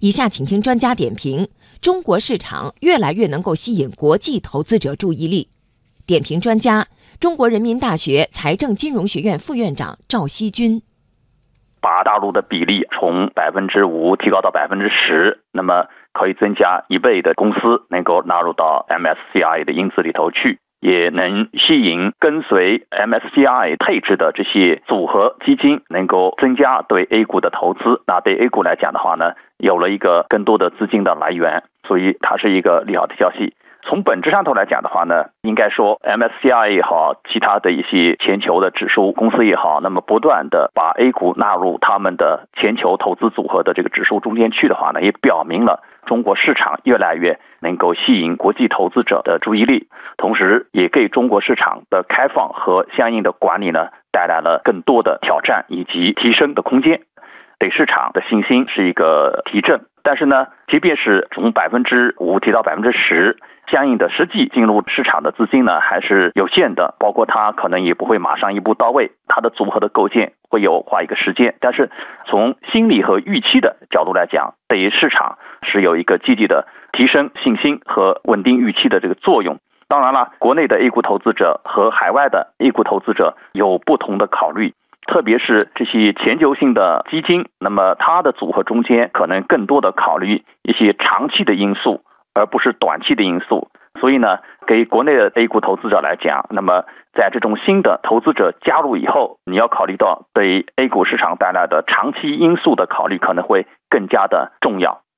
以下请听专家点评：中国市场越来越能够吸引国际投资者注意力。点评专家：中国人民大学财政金融学院副院长赵锡军。把大陆的比例从百分之五提高到百分之十，那么可以增加一倍的公司能够纳入到 MSCI 的因子里头去。也能吸引跟随 MSCI 配置的这些组合基金，能够增加对 A 股的投资。那对 A 股来讲的话呢，有了一个更多的资金的来源，所以它是一个利好的消息。从本质上头来讲的话呢，应该说 MSCI 也好，其他的一些全球的指数公司也好，那么不断的把 A 股纳入他们的全球投资组合的这个指数中间去的话呢，也表明了中国市场越来越够吸引国际投资者的注意力，同时也给中国市场的开放和相应的管理呢带来了更多的挑战以及提升的空间，对市场的信心是一个提振。但是呢，即便是从百分之五提到百分之十，相应的实际进入市场的资金呢，还是有限的。包括它可能也不会马上一步到位，它的组合的构建会有花一个时间。但是从心理和预期的角度来讲，对于市场是有一个积极的提升信心和稳定预期的这个作用。当然了，国内的 A 股投资者和海外的 A 股投资者有不同的考虑。特别是这些全球性的基金，那么它的组合中间可能更多的考虑一些长期的因素，而不是短期的因素。所以呢，给国内的 A 股投资者来讲，那么在这种新的投资者加入以后，你要考虑到对 A 股市场带来的长期因素的考虑可能会更加的重要。